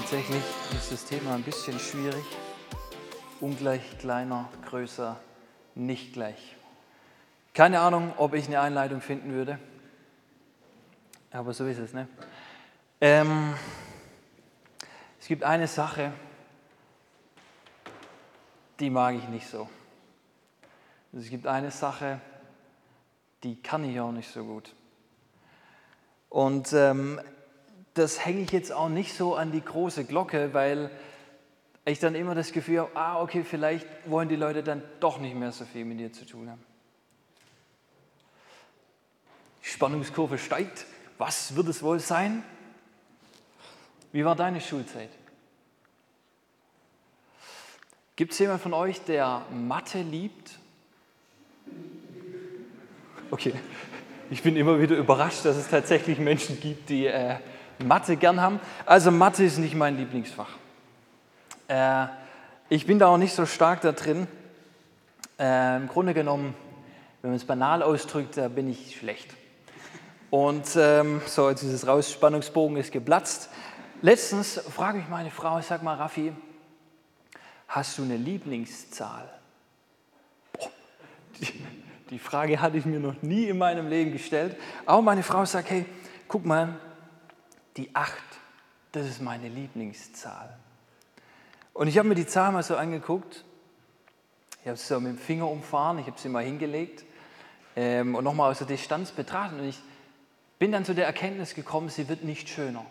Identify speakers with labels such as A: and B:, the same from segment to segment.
A: Tatsächlich ist das Thema ein bisschen schwierig. Ungleich, kleiner, größer, nicht gleich. Keine Ahnung, ob ich eine Einleitung finden würde. Aber so ist es, ne? Ähm, es gibt eine Sache, die mag ich nicht so. Es gibt eine Sache, die kann ich auch nicht so gut. Und ähm, das hänge ich jetzt auch nicht so an die große Glocke, weil ich dann immer das Gefühl habe, ah, okay, vielleicht wollen die Leute dann doch nicht mehr so viel mit dir zu tun haben. Die Spannungskurve steigt. Was wird es wohl sein? Wie war deine Schulzeit? Gibt es jemanden von euch, der Mathe liebt? Okay, ich bin immer wieder überrascht, dass es tatsächlich Menschen gibt, die äh, Mathe gern haben. Also Mathe ist nicht mein Lieblingsfach. Äh, ich bin da auch nicht so stark da drin. Äh, Im Grunde genommen, wenn man es banal ausdrückt, da bin ich schlecht. Und ähm, so, jetzt ist es raus, Spannungsbogen ist geplatzt. Letztens frage ich meine Frau, sag mal, Raffi, hast du eine Lieblingszahl? Boah, die, die Frage hatte ich mir noch nie in meinem Leben gestellt. Auch meine Frau sagt, hey, guck mal, die 8, das ist meine Lieblingszahl. Und ich habe mir die Zahl mal so angeguckt. Ich habe sie so mit dem Finger umfahren, ich habe sie mal hingelegt ähm, und nochmal aus der Distanz betrachtet. Und ich bin dann zu der Erkenntnis gekommen, sie wird nicht schöner.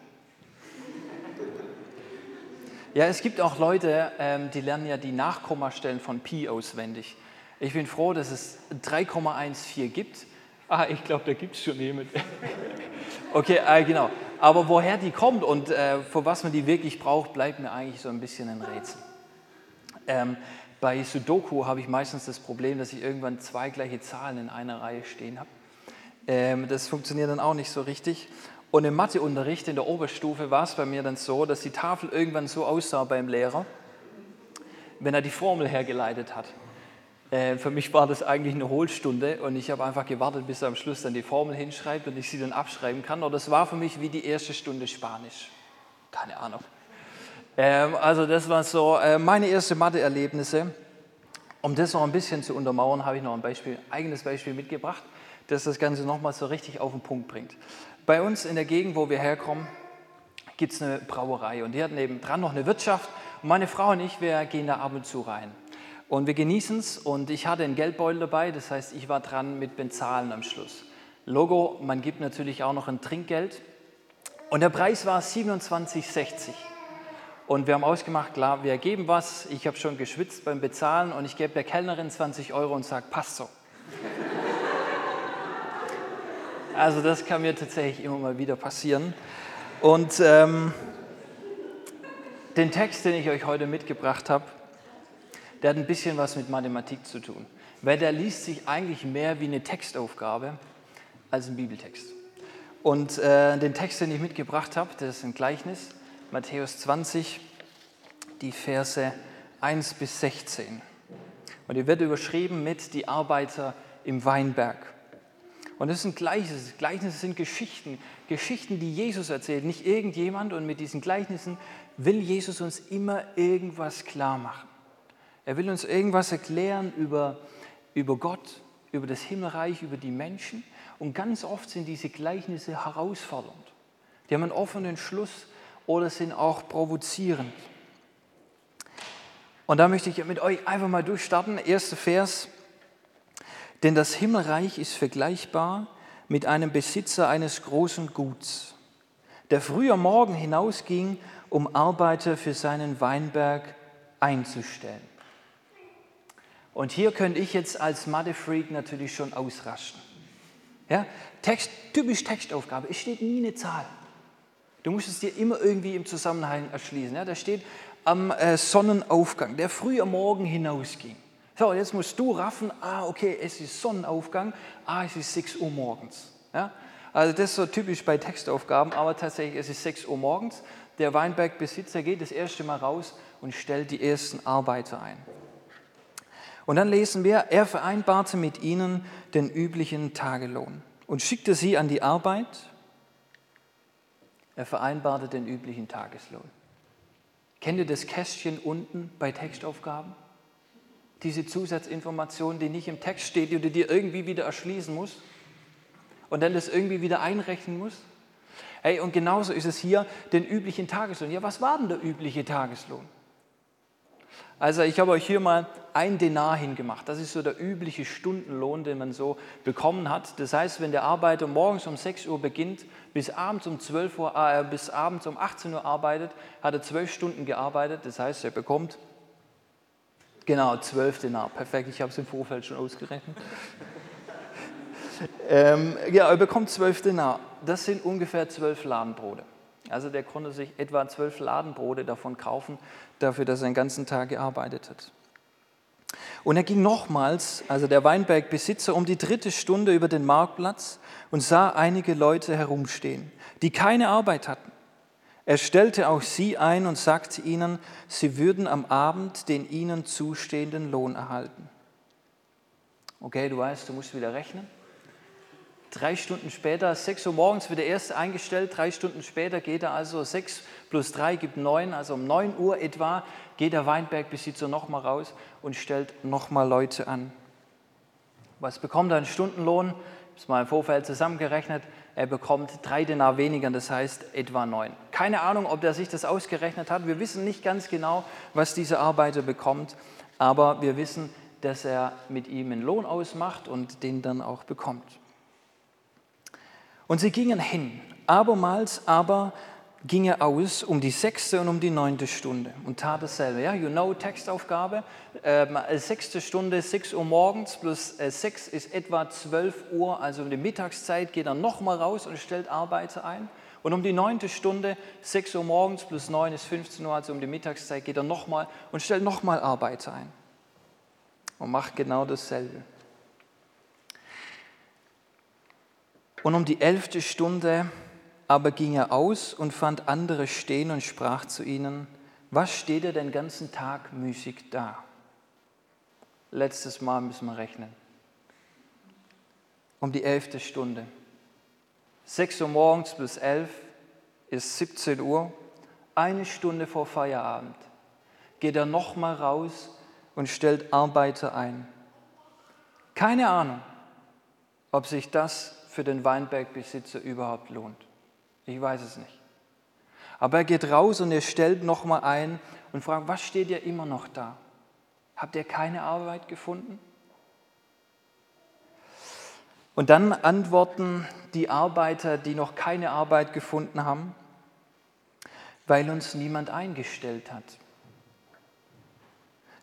A: Ja, es gibt auch Leute, ähm, die lernen ja die Nachkommastellen von Pi auswendig. Ich bin froh, dass es 3,14 gibt. Ah, ich glaube, da gibt es schon jemanden. okay, äh, genau. Aber woher die kommt und äh, für was man die wirklich braucht, bleibt mir eigentlich so ein bisschen ein Rätsel. Ähm, bei Sudoku habe ich meistens das Problem, dass ich irgendwann zwei gleiche Zahlen in einer Reihe stehen habe. Ähm, das funktioniert dann auch nicht so richtig. Und im Matheunterricht in der Oberstufe war es bei mir dann so, dass die Tafel irgendwann so aussah beim Lehrer, wenn er die Formel hergeleitet hat. Äh, für mich war das eigentlich eine Hohlstunde und ich habe einfach gewartet, bis er am Schluss dann die Formel hinschreibt und ich sie dann abschreiben kann. Oder das war für mich wie die erste Stunde Spanisch. Keine Ahnung. Ähm, also das waren so äh, meine ersten Mathe-Erlebnisse. Um das noch ein bisschen zu untermauern, habe ich noch ein Beispiel, eigenes Beispiel mitgebracht, das das Ganze nochmal so richtig auf den Punkt bringt. Bei uns in der Gegend, wo wir herkommen, gibt es eine Brauerei und die hat nebendran noch eine Wirtschaft. Und meine Frau und ich, wir gehen da ab und zu rein. Und wir genießen es und ich hatte einen Geldbeutel dabei, das heißt, ich war dran mit Bezahlen am Schluss. Logo, man gibt natürlich auch noch ein Trinkgeld. Und der Preis war 27,60. Und wir haben ausgemacht, klar, wir geben was. Ich habe schon geschwitzt beim Bezahlen und ich gebe der Kellnerin 20 Euro und sage, passt so. also das kann mir tatsächlich immer mal wieder passieren. Und ähm, den Text, den ich euch heute mitgebracht habe, der hat ein bisschen was mit Mathematik zu tun, weil der liest sich eigentlich mehr wie eine Textaufgabe als ein Bibeltext. Und äh, den Text, den ich mitgebracht habe, das ist ein Gleichnis, Matthäus 20, die Verse 1 bis 16. Und die wird überschrieben mit die Arbeiter im Weinberg. Und das sind Gleichnisse. Gleichnisse sind Geschichten, Geschichten, die Jesus erzählt, nicht irgendjemand. Und mit diesen Gleichnissen will Jesus uns immer irgendwas klar machen. Er will uns irgendwas erklären über, über Gott, über das Himmelreich, über die Menschen. Und ganz oft sind diese Gleichnisse herausfordernd. Die haben einen offenen Schluss oder sind auch provozierend. Und da möchte ich mit euch einfach mal durchstarten. Erster Vers. Denn das Himmelreich ist vergleichbar mit einem Besitzer eines großen Guts, der früher Morgen hinausging, um Arbeiter für seinen Weinberg einzustellen. Und hier könnte ich jetzt als Mathe-Freak natürlich schon ausrasten. Ja? Text, typisch Textaufgabe, es steht nie eine Zahl. Du musst es dir immer irgendwie im Zusammenhang erschließen. Ja? Da steht am äh, Sonnenaufgang, der früh am Morgen hinausging. So, jetzt musst du raffen, ah, okay, es ist Sonnenaufgang, ah, es ist 6 Uhr morgens. Ja? Also das ist so typisch bei Textaufgaben, aber tatsächlich, es ist 6 Uhr morgens. Der Weinbergbesitzer geht das erste Mal raus und stellt die ersten Arbeiter ein. Und dann lesen wir, er vereinbarte mit ihnen den üblichen Tagelohn und schickte sie an die Arbeit. Er vereinbarte den üblichen Tageslohn. Kennt ihr das Kästchen unten bei Textaufgaben? Diese Zusatzinformation, die nicht im Text steht, die du dir irgendwie wieder erschließen musst und dann das irgendwie wieder einrechnen musst? Hey, und genauso ist es hier den üblichen Tageslohn. Ja, was war denn der übliche Tageslohn? Also ich habe euch hier mal ein Denar hingemacht. Das ist so der übliche Stundenlohn, den man so bekommen hat. Das heißt, wenn der Arbeiter morgens um 6 Uhr beginnt, bis abends um 12 Uhr, äh, bis abends um 18 Uhr arbeitet, hat er zwölf Stunden gearbeitet. Das heißt, er bekommt genau zwölf Denar. Perfekt, ich habe es im Vorfeld schon ausgerechnet. ähm, ja, er bekommt zwölf Denar. Das sind ungefähr zwölf Ladenbrote. Also der konnte sich etwa zwölf Ladenbrote davon kaufen, dafür, dass er den ganzen Tag gearbeitet hat. Und er ging nochmals, also der Weinbergbesitzer, um die dritte Stunde über den Marktplatz und sah einige Leute herumstehen, die keine Arbeit hatten. Er stellte auch sie ein und sagte ihnen, sie würden am Abend den ihnen zustehenden Lohn erhalten. Okay, du weißt, du musst wieder rechnen. Drei Stunden später, 6 Uhr morgens wird der erste eingestellt, drei Stunden später geht er also, 6 plus 3 gibt 9, also um 9 Uhr etwa geht der Weinbergbesitzer nochmal raus und stellt nochmal Leute an. Was bekommt er einen Stundenlohn? Habe es mal im Vorfeld zusammengerechnet. Er bekommt drei Denar weniger, das heißt etwa neun. Keine Ahnung, ob er sich das ausgerechnet hat. Wir wissen nicht ganz genau, was dieser Arbeiter bekommt, aber wir wissen, dass er mit ihm einen Lohn ausmacht und den dann auch bekommt. Und sie gingen hin. Abermals aber ging er aus um die sechste und um die neunte Stunde und tat dasselbe. Ja, you know, Textaufgabe. Ähm, sechste Stunde, 6 Uhr morgens plus äh, 6 ist etwa 12 Uhr, also um die Mittagszeit geht er nochmal raus und stellt Arbeiter ein. Und um die neunte Stunde, 6 Uhr morgens plus 9 ist 15 Uhr, also um die Mittagszeit geht er nochmal und stellt nochmal Arbeiter ein. Und macht genau dasselbe. Und um die elfte Stunde aber ging er aus und fand andere stehen und sprach zu ihnen, was steht ihr den ganzen Tag müßig da? Letztes Mal müssen wir rechnen. Um die elfte Stunde. 6 Uhr morgens bis 11 ist 17 Uhr, eine Stunde vor Feierabend. Geht er nochmal raus und stellt Arbeiter ein. Keine Ahnung, ob sich das für den Weinbergbesitzer überhaupt lohnt. Ich weiß es nicht. Aber er geht raus und er stellt nochmal ein und fragt, was steht ihr immer noch da? Habt ihr keine Arbeit gefunden? Und dann antworten die Arbeiter, die noch keine Arbeit gefunden haben, weil uns niemand eingestellt hat.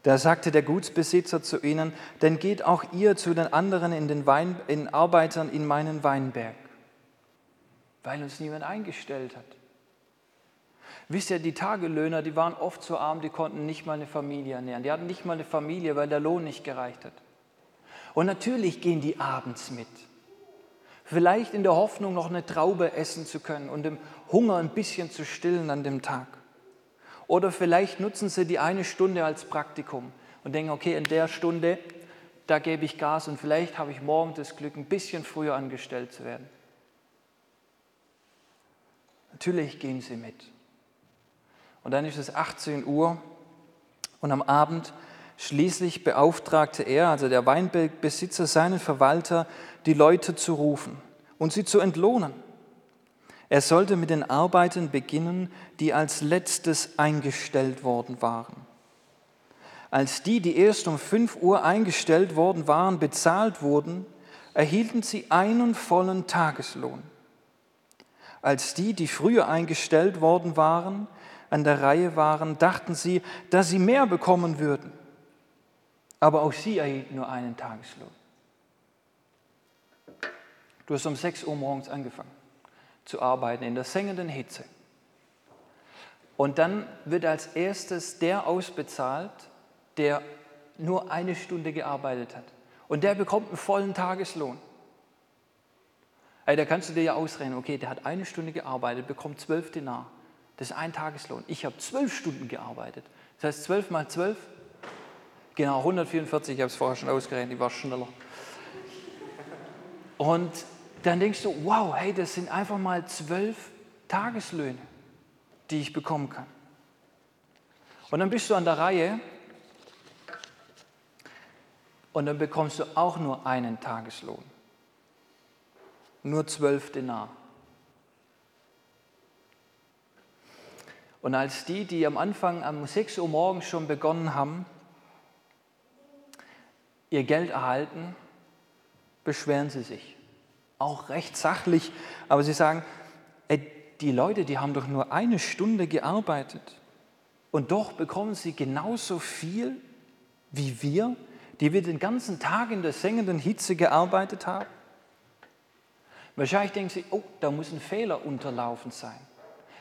A: Da sagte der Gutsbesitzer zu ihnen, denn geht auch ihr zu den anderen in den Wein, in Arbeitern in meinen Weinberg, weil uns niemand eingestellt hat. Wisst ihr, die Tagelöhner, die waren oft so arm, die konnten nicht mal eine Familie ernähren. Die hatten nicht mal eine Familie, weil der Lohn nicht gereicht hat. Und natürlich gehen die abends mit. Vielleicht in der Hoffnung, noch eine Traube essen zu können und dem Hunger ein bisschen zu stillen an dem Tag. Oder vielleicht nutzen sie die eine Stunde als Praktikum und denken, okay, in der Stunde, da gebe ich Gas und vielleicht habe ich morgen das Glück, ein bisschen früher angestellt zu werden. Natürlich gehen sie mit. Und dann ist es 18 Uhr und am Abend schließlich beauftragte er, also der Weinbergbesitzer, seinen Verwalter, die Leute zu rufen und sie zu entlohnen. Er sollte mit den Arbeiten beginnen, die als letztes eingestellt worden waren. Als die, die erst um 5 Uhr eingestellt worden waren, bezahlt wurden, erhielten sie einen vollen Tageslohn. Als die, die früher eingestellt worden waren, an der Reihe waren, dachten sie, dass sie mehr bekommen würden. Aber auch sie erhielten nur einen Tageslohn. Du hast um 6 Uhr morgens angefangen zu arbeiten in der sengenden Hitze. Und dann wird als erstes der ausbezahlt, der nur eine Stunde gearbeitet hat. Und der bekommt einen vollen Tageslohn. Also da kannst du dir ja ausrechnen, okay, der hat eine Stunde gearbeitet, bekommt zwölf Dinar. Das ist ein Tageslohn. Ich habe zwölf Stunden gearbeitet. Das heißt, zwölf mal zwölf, genau 144, ich habe es vorher schon ausgerechnet, ich war schneller. Und dann denkst du, wow, hey, das sind einfach mal zwölf Tageslöhne, die ich bekommen kann. Und dann bist du an der Reihe und dann bekommst du auch nur einen Tageslohn. Nur zwölf Denar. Und als die, die am Anfang um 6 Uhr morgens schon begonnen haben, ihr Geld erhalten, beschweren sie sich. Auch recht sachlich, aber sie sagen, ey, die Leute, die haben doch nur eine Stunde gearbeitet und doch bekommen sie genauso viel wie wir, die wir den ganzen Tag in der sengenden Hitze gearbeitet haben. Wahrscheinlich denken sie, oh, da muss ein Fehler unterlaufen sein.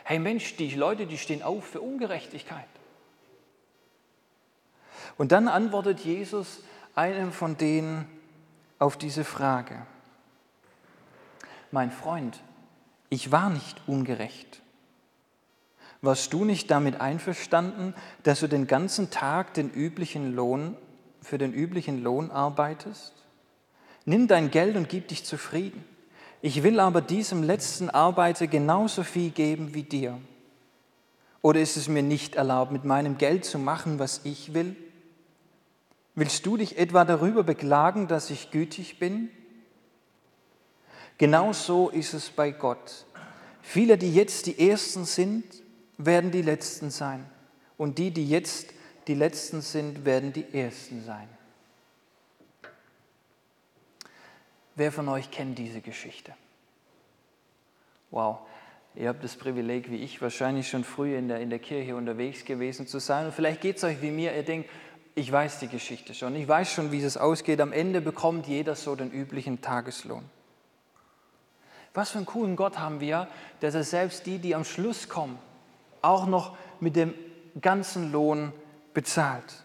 A: Hey Mensch, die Leute, die stehen auf für Ungerechtigkeit. Und dann antwortet Jesus einem von denen auf diese Frage. Mein Freund, ich war nicht ungerecht. Warst du nicht damit einverstanden, dass du den ganzen Tag den üblichen Lohn für den üblichen Lohn arbeitest? Nimm dein Geld und gib dich zufrieden. Ich will aber diesem letzten Arbeiter genauso viel geben wie dir. Oder ist es mir nicht erlaubt, mit meinem Geld zu machen, was ich will? Willst du dich etwa darüber beklagen, dass ich gütig bin? Genauso ist es bei Gott. Viele, die jetzt die Ersten sind, werden die Letzten sein. Und die, die jetzt die Letzten sind, werden die Ersten sein. Wer von euch kennt diese Geschichte? Wow, ihr habt das Privileg, wie ich, wahrscheinlich schon früh in der, in der Kirche unterwegs gewesen zu sein. Und vielleicht geht es euch wie mir, ihr denkt, ich weiß die Geschichte schon, ich weiß schon, wie es ausgeht. Am Ende bekommt jeder so den üblichen Tageslohn. Was für einen coolen Gott haben wir, dass er selbst die, die am Schluss kommen, auch noch mit dem ganzen Lohn bezahlt.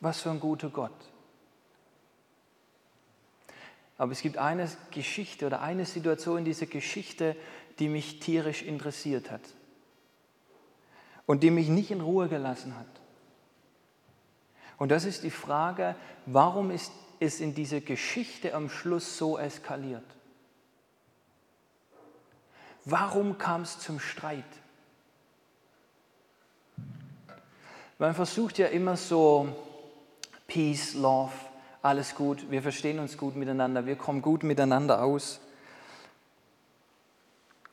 A: Was für ein guter Gott. Aber es gibt eine Geschichte oder eine Situation in dieser Geschichte, die mich tierisch interessiert hat und die mich nicht in Ruhe gelassen hat. Und das ist die Frage, warum ist es in dieser Geschichte am Schluss so eskaliert? Warum kam es zum Streit? Man versucht ja immer so Peace, Love, alles gut, wir verstehen uns gut miteinander, wir kommen gut miteinander aus.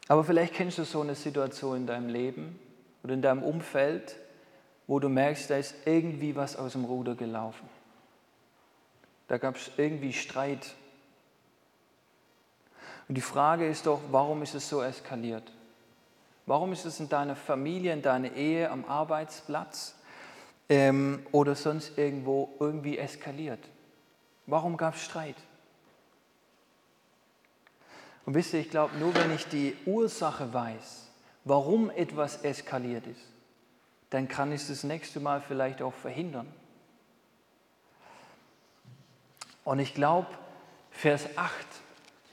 A: Aber vielleicht kennst du so eine Situation in deinem Leben oder in deinem Umfeld, wo du merkst, da ist irgendwie was aus dem Ruder gelaufen. Da gab es irgendwie Streit und die Frage ist doch, warum ist es so eskaliert? Warum ist es in deiner Familie, in deiner Ehe, am Arbeitsplatz ähm, oder sonst irgendwo irgendwie eskaliert? Warum gab es Streit? Und wisst ihr, ich glaube, nur wenn ich die Ursache weiß, warum etwas eskaliert ist, dann kann ich es das nächste Mal vielleicht auch verhindern. Und ich glaube, Vers 8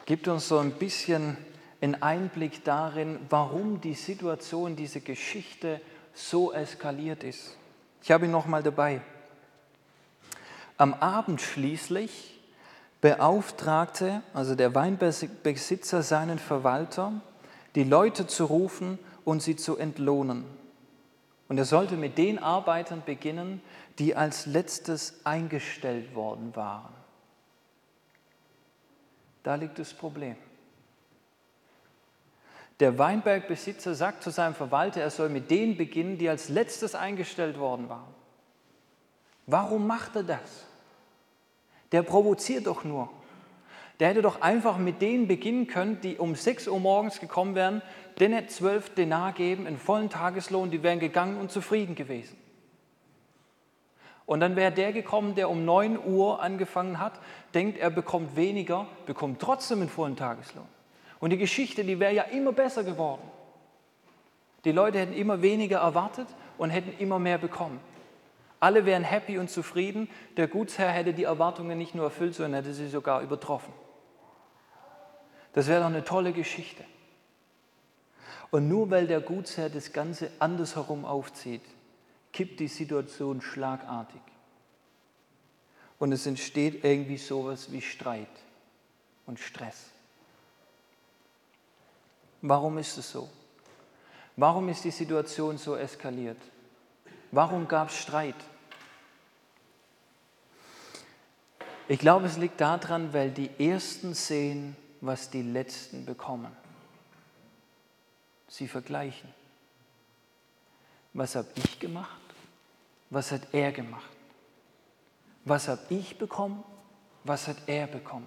A: gibt uns so ein bisschen einen Einblick darin, warum die Situation, diese Geschichte so eskaliert ist. Ich habe ihn nochmal dabei. Am Abend schließlich beauftragte also der Weinbesitzer seinen Verwalter, die Leute zu rufen und sie zu entlohnen. Und er sollte mit den Arbeitern beginnen, die als letztes eingestellt worden waren. Da liegt das Problem. Der Weinbergbesitzer sagt zu seinem Verwalter, er soll mit denen beginnen, die als letztes eingestellt worden waren. Warum macht er das? Der provoziert doch nur. Der hätte doch einfach mit denen beginnen können, die um 6 Uhr morgens gekommen wären, denen 12 Denar geben, einen vollen Tageslohn, die wären gegangen und zufrieden gewesen. Und dann wäre der gekommen, der um 9 Uhr angefangen hat, denkt, er bekommt weniger, bekommt trotzdem einen vollen Tageslohn. Und die Geschichte, die wäre ja immer besser geworden. Die Leute hätten immer weniger erwartet und hätten immer mehr bekommen. Alle wären happy und zufrieden. Der Gutsherr hätte die Erwartungen nicht nur erfüllt, sondern hätte sie sogar übertroffen. Das wäre doch eine tolle Geschichte. Und nur weil der Gutsherr das Ganze andersherum aufzieht, kippt die Situation schlagartig. Und es entsteht irgendwie sowas wie Streit und Stress. Warum ist es so? Warum ist die Situation so eskaliert? Warum gab es Streit? Ich glaube, es liegt daran, weil die Ersten sehen, was die Letzten bekommen. Sie vergleichen. Was habe ich gemacht? Was hat er gemacht? Was habe ich bekommen? Was hat er bekommen?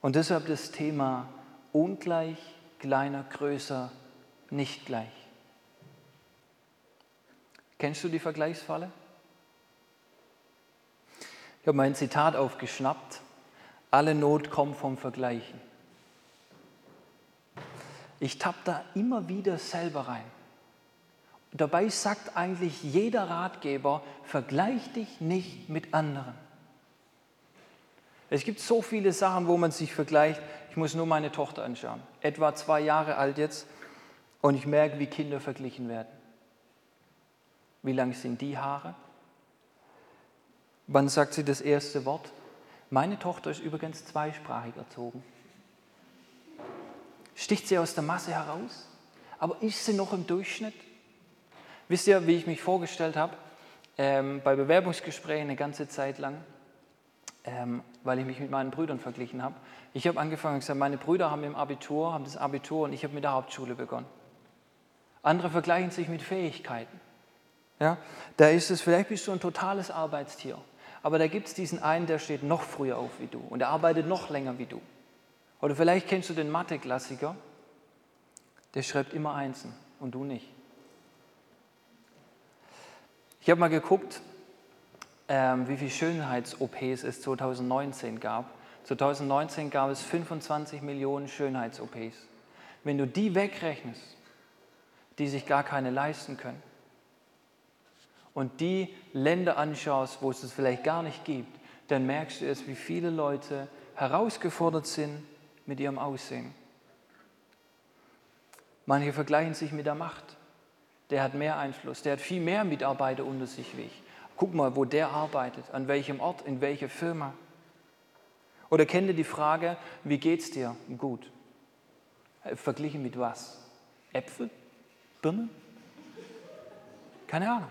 A: Und deshalb das Thema ungleich, kleiner, größer, nicht gleich. Kennst du die Vergleichsfalle? Ich habe mein Zitat aufgeschnappt. Alle Not kommt vom Vergleichen. Ich tapp da immer wieder selber rein. Dabei sagt eigentlich jeder Ratgeber, vergleich dich nicht mit anderen. Es gibt so viele Sachen, wo man sich vergleicht. Ich muss nur meine Tochter anschauen. Etwa zwei Jahre alt jetzt. Und ich merke, wie Kinder verglichen werden. Wie lang sind die Haare? Wann sagt sie das erste Wort? Meine Tochter ist übrigens zweisprachig erzogen. Sticht sie aus der Masse heraus? Aber ist sie noch im Durchschnitt? Wisst ihr, wie ich mich vorgestellt habe? Ähm, bei Bewerbungsgesprächen eine ganze Zeit lang, ähm, weil ich mich mit meinen Brüdern verglichen habe. Ich habe angefangen und gesagt, meine Brüder haben im Abitur, haben das Abitur und ich habe mit der Hauptschule begonnen. Andere vergleichen sich mit Fähigkeiten. Ja, da ist es, vielleicht bist du ein totales Arbeitstier, aber da gibt es diesen einen, der steht noch früher auf wie du und der arbeitet noch länger wie du. Oder vielleicht kennst du den Mathe-Klassiker, der schreibt immer Einsen und du nicht. Ich habe mal geguckt, ähm, wie viele Schönheits-OPs es 2019 gab. 2019 gab es 25 Millionen Schönheits-OPs. Wenn du die wegrechnest, die sich gar keine leisten können, und die Länder anschaust, wo es es vielleicht gar nicht gibt, dann merkst du erst, wie viele Leute herausgefordert sind mit ihrem Aussehen. Manche vergleichen sich mit der Macht der hat mehr Einfluss, der hat viel mehr Mitarbeiter unter sich wie ich. Guck mal, wo der arbeitet, an welchem Ort, in welcher Firma. Oder kennt ihr die Frage, wie geht's dir? Gut. Äh, verglichen mit was? Äpfel? Birnen? Keine Ahnung.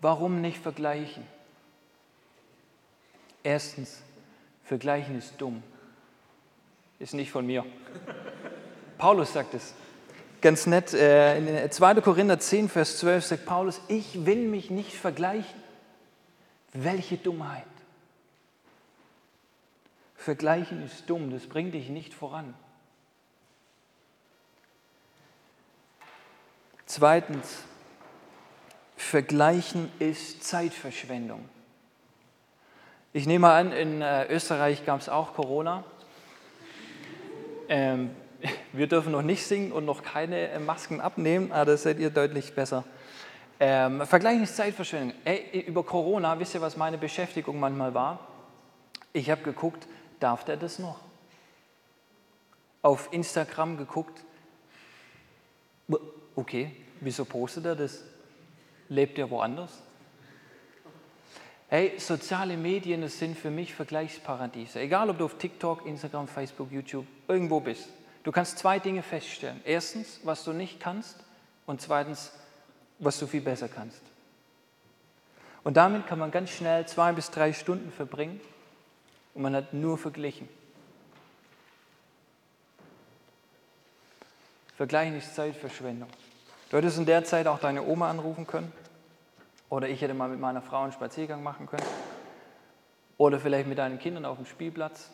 A: Warum nicht vergleichen? Erstens, vergleichen ist dumm. Ist nicht von mir. Paulus sagt es ganz nett. Äh, in 2. Korinther 10, Vers 12 sagt Paulus, ich will mich nicht vergleichen. Welche Dummheit. Vergleichen ist dumm, das bringt dich nicht voran. Zweitens, Vergleichen ist Zeitverschwendung. Ich nehme an, in äh, Österreich gab es auch Corona. Ähm, wir dürfen noch nicht singen und noch keine äh, Masken abnehmen, aber das seid ihr deutlich besser. Ähm, Vergleich ist Zeitverschwendung. Ey, über Corona, wisst ihr, was meine Beschäftigung manchmal war? Ich habe geguckt, darf der das noch? Auf Instagram geguckt, okay, wieso postet er das? Lebt er woanders? Hey, soziale Medien, das sind für mich Vergleichsparadiese. Egal, ob du auf TikTok, Instagram, Facebook, YouTube, irgendwo bist. Du kannst zwei Dinge feststellen. Erstens, was du nicht kannst und zweitens, was du viel besser kannst. Und damit kann man ganz schnell zwei bis drei Stunden verbringen und man hat nur verglichen. Vergleichen ist Zeitverschwendung. Du hättest in der Zeit auch deine Oma anrufen können oder ich hätte mal mit meiner Frau einen Spaziergang machen können oder vielleicht mit deinen Kindern auf dem Spielplatz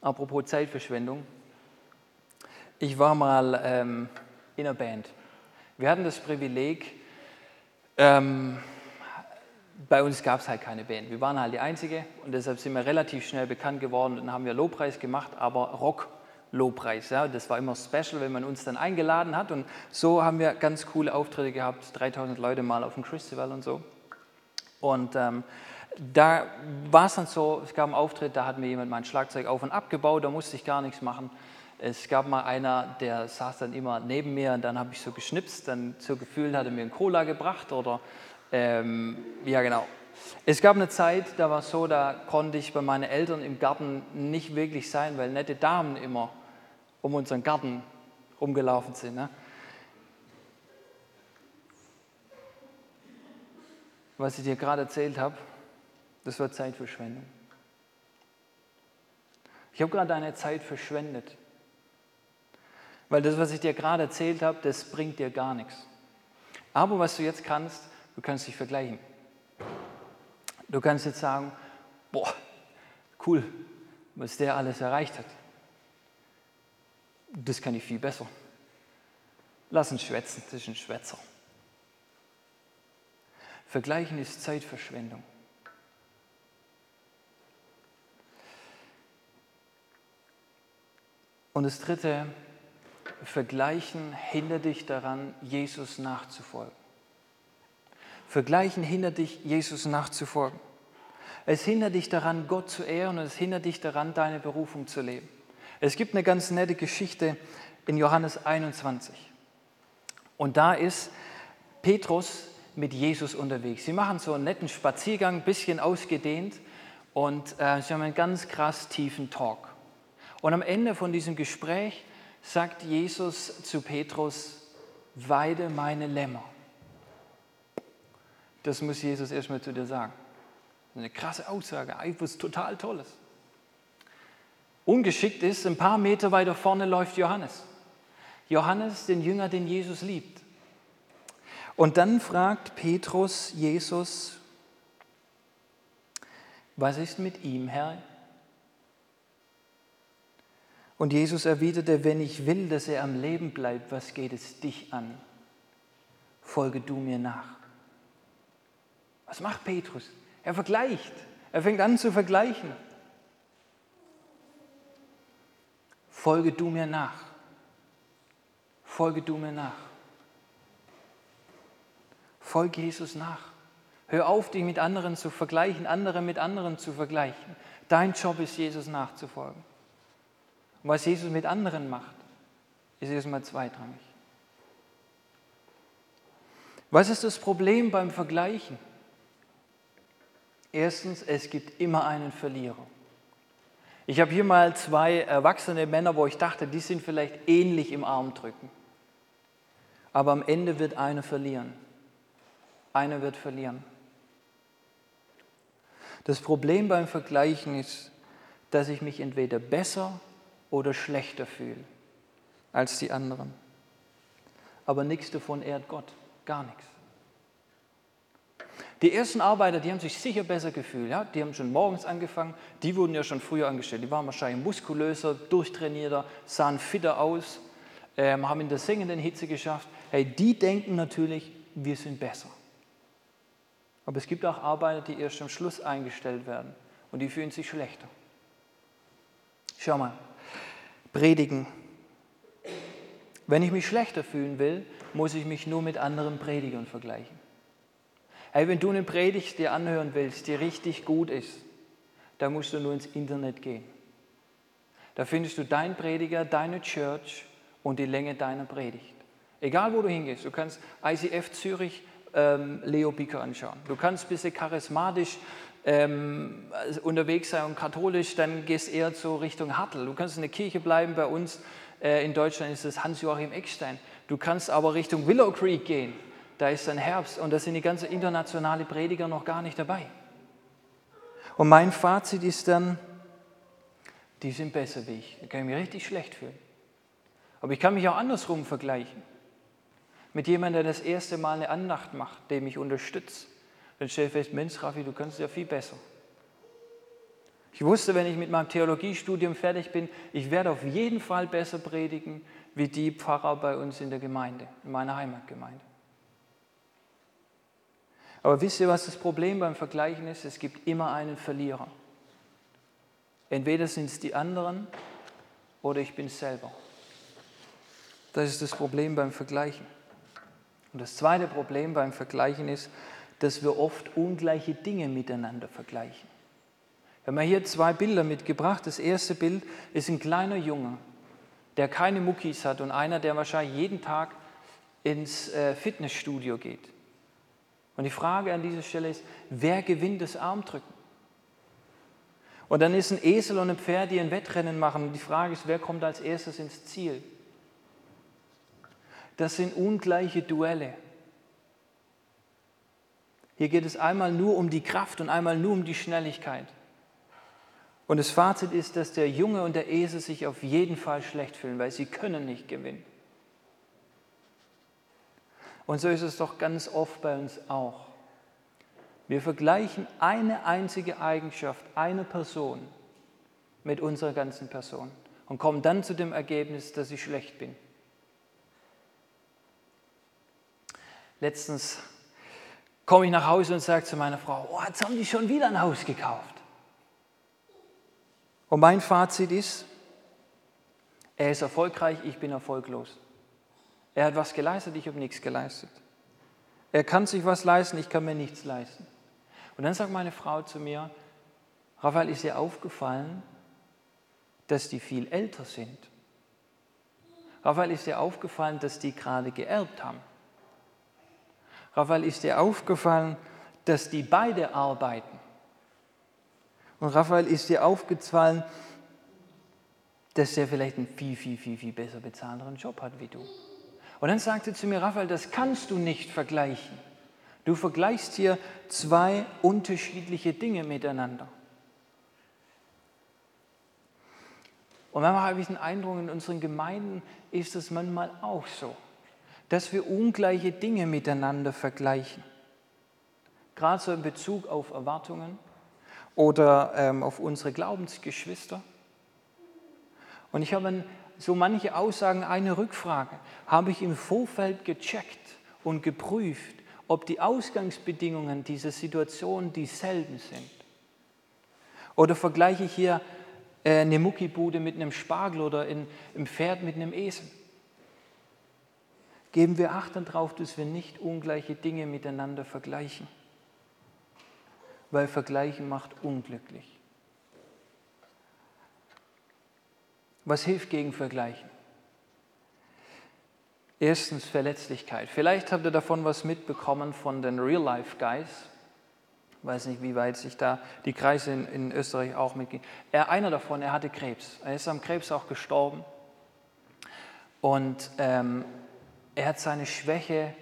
A: Apropos Zeitverschwendung. Ich war mal ähm, in einer Band. Wir hatten das Privileg, ähm, bei uns gab es halt keine Band. Wir waren halt die Einzige und deshalb sind wir relativ schnell bekannt geworden. Dann haben wir Lobpreis gemacht, aber Rock-Lobpreis. Ja. Das war immer special, wenn man uns dann eingeladen hat. Und so haben wir ganz coole Auftritte gehabt, 3000 Leute mal auf dem Festival und so. Und ähm, da war es dann so, es gab einen Auftritt, da hat mir jemand mein Schlagzeug auf und abgebaut, da musste ich gar nichts machen. Es gab mal einer, der saß dann immer neben mir und dann habe ich so geschnipst, dann so gefühlt hat er mir einen Cola gebracht oder ähm, ja genau. Es gab eine Zeit, da war es so, da konnte ich bei meinen Eltern im Garten nicht wirklich sein, weil nette Damen immer um unseren Garten rumgelaufen sind. Ne? Was ich dir gerade erzählt habe, das war Zeitverschwendung. Ich habe gerade deine Zeit verschwendet. Weil das, was ich dir gerade erzählt habe, das bringt dir gar nichts. Aber was du jetzt kannst, du kannst dich vergleichen. Du kannst jetzt sagen, boah, cool, was der alles erreicht hat. Das kann ich viel besser. Lass uns schwätzen, das ist ein Schwätzer. Vergleichen ist Zeitverschwendung. Und das Dritte, Vergleichen hindert dich daran, Jesus nachzufolgen. Vergleichen hindert dich, Jesus nachzufolgen. Es hindert dich daran, Gott zu ehren und es hindert dich daran, deine Berufung zu leben. Es gibt eine ganz nette Geschichte in Johannes 21. Und da ist Petrus mit Jesus unterwegs. Sie machen so einen netten Spaziergang, ein bisschen ausgedehnt und äh, sie haben einen ganz krass tiefen Talk. Und am Ende von diesem Gespräch sagt Jesus zu Petrus, weide meine Lämmer. Das muss Jesus erstmal zu dir sagen. Eine krasse Aussage, etwas total Tolles. Ungeschickt ist, ein paar Meter weiter vorne läuft Johannes. Johannes, den Jünger, den Jesus liebt. Und dann fragt Petrus Jesus, was ist mit ihm, Herr? Und Jesus erwiderte, wenn ich will, dass er am Leben bleibt, was geht es dich an? Folge du mir nach. Was macht Petrus? Er vergleicht. Er fängt an zu vergleichen. Folge du mir nach. Folge du mir nach. Folge Jesus nach. Hör auf, dich mit anderen zu vergleichen, andere mit anderen zu vergleichen. Dein Job ist, Jesus nachzufolgen. Und was Jesus mit anderen macht, ist erstmal zweitrangig. Was ist das Problem beim Vergleichen? Erstens, es gibt immer einen Verlierer. Ich habe hier mal zwei erwachsene Männer, wo ich dachte, die sind vielleicht ähnlich im Armdrücken. Aber am Ende wird einer verlieren. Einer wird verlieren. Das Problem beim Vergleichen ist, dass ich mich entweder besser oder schlechter fühle als die anderen. Aber nichts davon ehrt Gott, gar nichts. Die ersten Arbeiter, die haben sich sicher besser gefühlt. Ja? Die haben schon morgens angefangen, die wurden ja schon früher angestellt. Die waren wahrscheinlich muskulöser, durchtrainierter, sahen fitter aus, ähm, haben in der sengenden Hitze geschafft. Hey, die denken natürlich, wir sind besser. Aber es gibt auch Arbeiter, die erst am Schluss eingestellt werden und die fühlen sich schlechter. Schau mal, predigen. Wenn ich mich schlechter fühlen will, muss ich mich nur mit anderen Predigern vergleichen. Hey, wenn du eine Predigt dir anhören willst, die richtig gut ist, dann musst du nur ins Internet gehen. Da findest du deinen Prediger, deine Church und die Länge deiner Predigt. Egal wo du hingehst, du kannst ICF Zürich ähm, Leo Bicker anschauen. Du kannst ein bisschen charismatisch ähm, unterwegs sein und katholisch, dann gehst eher so Richtung Hartl. Du kannst in der Kirche bleiben, bei uns äh, in Deutschland ist es Hans-Joachim Eckstein. Du kannst aber Richtung Willow Creek gehen, da ist dann Herbst und da sind die ganzen internationale Prediger noch gar nicht dabei. Und mein Fazit ist dann, die sind besser wie ich. Da kann ich mich richtig schlecht fühlen. Aber ich kann mich auch andersrum vergleichen. Mit jemandem, der das erste Mal eine Andacht macht, der mich unterstützt dann stelle ich fest, Mensch, Raffi, du kannst ja viel besser. Ich wusste, wenn ich mit meinem Theologiestudium fertig bin, ich werde auf jeden Fall besser predigen wie die Pfarrer bei uns in der Gemeinde, in meiner Heimatgemeinde. Aber wisst ihr, was das Problem beim Vergleichen ist? Es gibt immer einen Verlierer. Entweder sind es die anderen oder ich bin es selber. Das ist das Problem beim Vergleichen. Und das zweite Problem beim Vergleichen ist, dass wir oft ungleiche Dinge miteinander vergleichen. Wir haben hier zwei Bilder mitgebracht. Das erste Bild ist ein kleiner Junge, der keine Muckis hat und einer, der wahrscheinlich jeden Tag ins äh, Fitnessstudio geht. Und die Frage an dieser Stelle ist, wer gewinnt das Armdrücken? Und dann ist ein Esel und ein Pferd, die ein Wettrennen machen. Und die Frage ist, wer kommt als erstes ins Ziel? Das sind ungleiche Duelle. Hier geht es einmal nur um die Kraft und einmal nur um die Schnelligkeit. Und das Fazit ist, dass der Junge und der Esel sich auf jeden Fall schlecht fühlen, weil sie können nicht gewinnen. Und so ist es doch ganz oft bei uns auch. Wir vergleichen eine einzige Eigenschaft einer Person mit unserer ganzen Person und kommen dann zu dem Ergebnis, dass ich schlecht bin. Letztens komme ich nach Hause und sage zu meiner Frau, oh, jetzt haben die schon wieder ein Haus gekauft. Und mein Fazit ist, er ist erfolgreich, ich bin erfolglos. Er hat was geleistet, ich habe nichts geleistet. Er kann sich was leisten, ich kann mir nichts leisten. Und dann sagt meine Frau zu mir, Raphael, ist dir aufgefallen, dass die viel älter sind? Raphael, ist dir aufgefallen, dass die gerade geerbt haben? Raphael, ist dir aufgefallen, dass die beide arbeiten? Und Raphael, ist dir aufgefallen, dass er vielleicht einen viel, viel, viel, viel besser bezahlteren Job hat wie du? Und dann sagte zu mir, Raphael, das kannst du nicht vergleichen. Du vergleichst hier zwei unterschiedliche Dinge miteinander. Und manchmal habe ich den Eindruck, in unseren Gemeinden ist es manchmal auch so, dass wir ungleiche Dinge miteinander vergleichen. Gerade so in Bezug auf Erwartungen oder ähm, auf unsere Glaubensgeschwister. Und ich habe so manche Aussagen eine Rückfrage. Habe ich im Vorfeld gecheckt und geprüft, ob die Ausgangsbedingungen dieser Situation dieselben sind. Oder vergleiche ich hier äh, eine Muckibude mit einem Spargel oder ein Pferd mit einem Esel. Geben wir Acht darauf, dass wir nicht ungleiche Dinge miteinander vergleichen, weil Vergleichen macht unglücklich. Was hilft gegen Vergleichen? Erstens Verletzlichkeit. Vielleicht habt ihr davon was mitbekommen von den Real-Life-Guys. Ich weiß nicht, wie weit sich da die Kreise in, in Österreich auch mitgehen. Er, einer davon, er hatte Krebs. Er ist am Krebs auch gestorben. Und ähm, er hat seine Schwäche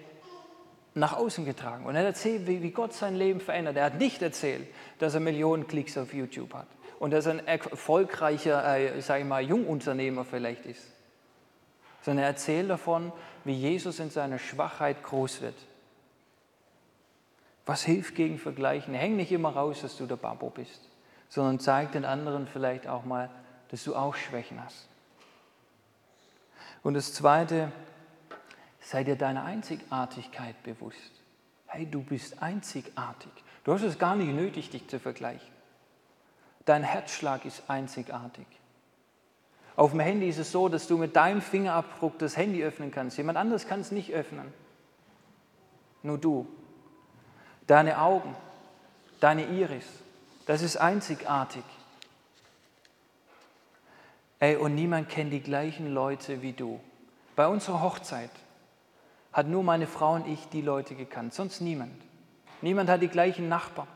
A: nach außen getragen. Und er hat erzählt, wie, Gott sein Leben verändert. Er hat nicht erzählt, dass er Millionen Klicks auf YouTube hat und dass er ein erfolgreicher, äh, sage ich mal, Jungunternehmer vielleicht ist sondern er erzählt davon, wie Jesus in seiner Schwachheit groß wird. Was hilft gegen Vergleichen? Häng nicht immer raus, dass du der Babo bist, sondern zeig den anderen vielleicht auch mal, dass du auch Schwächen hast. Und das Zweite, sei dir deiner Einzigartigkeit bewusst. Hey, du bist einzigartig. Du hast es gar nicht nötig, dich zu vergleichen. Dein Herzschlag ist einzigartig. Auf dem Handy ist es so, dass du mit deinem Fingerabdruck das Handy öffnen kannst. Jemand anderes kann es nicht öffnen. Nur du. Deine Augen, deine Iris, das ist einzigartig. Ey, und niemand kennt die gleichen Leute wie du. Bei unserer Hochzeit hat nur meine Frau und ich die Leute gekannt, sonst niemand. Niemand hat die gleichen Nachbarn.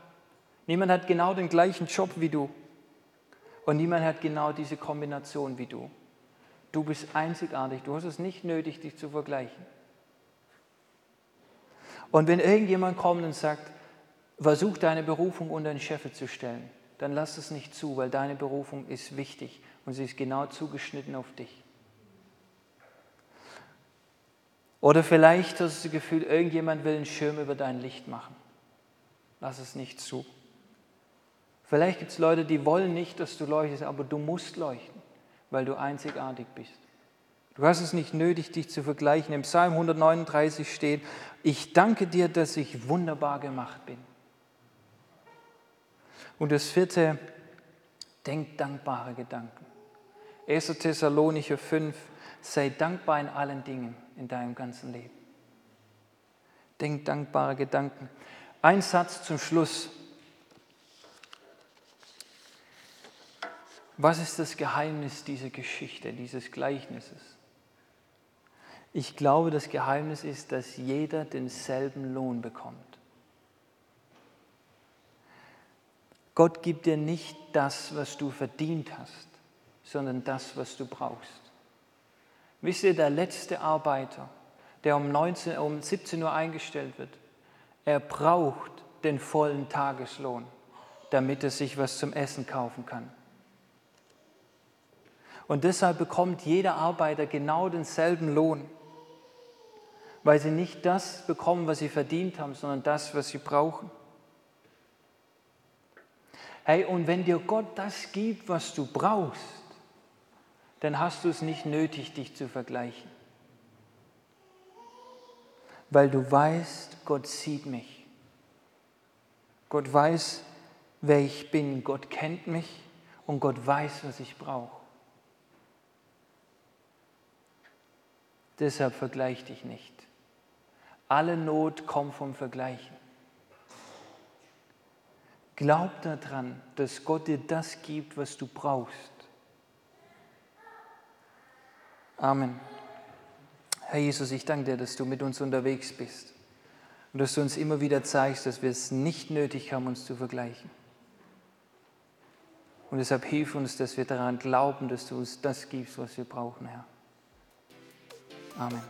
A: Niemand hat genau den gleichen Job wie du. Und niemand hat genau diese Kombination wie du. Du bist einzigartig. Du hast es nicht nötig, dich zu vergleichen. Und wenn irgendjemand kommt und sagt, versuch deine Berufung unter den Scheffel zu stellen, dann lass es nicht zu, weil deine Berufung ist wichtig und sie ist genau zugeschnitten auf dich. Oder vielleicht hast du das Gefühl, irgendjemand will einen Schirm über dein Licht machen. Lass es nicht zu. Vielleicht gibt es Leute, die wollen nicht, dass du leuchtest, aber du musst leuchten, weil du einzigartig bist. Du hast es nicht nötig, dich zu vergleichen. Im Psalm 139 steht, ich danke dir, dass ich wunderbar gemacht bin. Und das vierte, denk dankbare Gedanken. 1. Thessalonicher 5, sei dankbar in allen Dingen in deinem ganzen Leben. Denk dankbare Gedanken. Ein Satz zum Schluss. Was ist das Geheimnis dieser Geschichte, dieses Gleichnisses? Ich glaube, das Geheimnis ist, dass jeder denselben Lohn bekommt. Gott gibt dir nicht das, was du verdient hast, sondern das, was du brauchst. Wisst ihr, der letzte Arbeiter, der um, 19, um 17 Uhr eingestellt wird, er braucht den vollen Tageslohn, damit er sich was zum Essen kaufen kann. Und deshalb bekommt jeder Arbeiter genau denselben Lohn, weil sie nicht das bekommen, was sie verdient haben, sondern das, was sie brauchen. Hey, und wenn dir Gott das gibt, was du brauchst, dann hast du es nicht nötig, dich zu vergleichen. Weil du weißt, Gott sieht mich. Gott weiß, wer ich bin. Gott kennt mich und Gott weiß, was ich brauche. Deshalb vergleich dich nicht. Alle Not kommt vom Vergleichen. Glaub daran, dass Gott dir das gibt, was du brauchst. Amen. Herr Jesus, ich danke dir, dass du mit uns unterwegs bist und dass du uns immer wieder zeigst, dass wir es nicht nötig haben, uns zu vergleichen. Und deshalb hilf uns, dass wir daran glauben, dass du uns das gibst, was wir brauchen, Herr. Amen.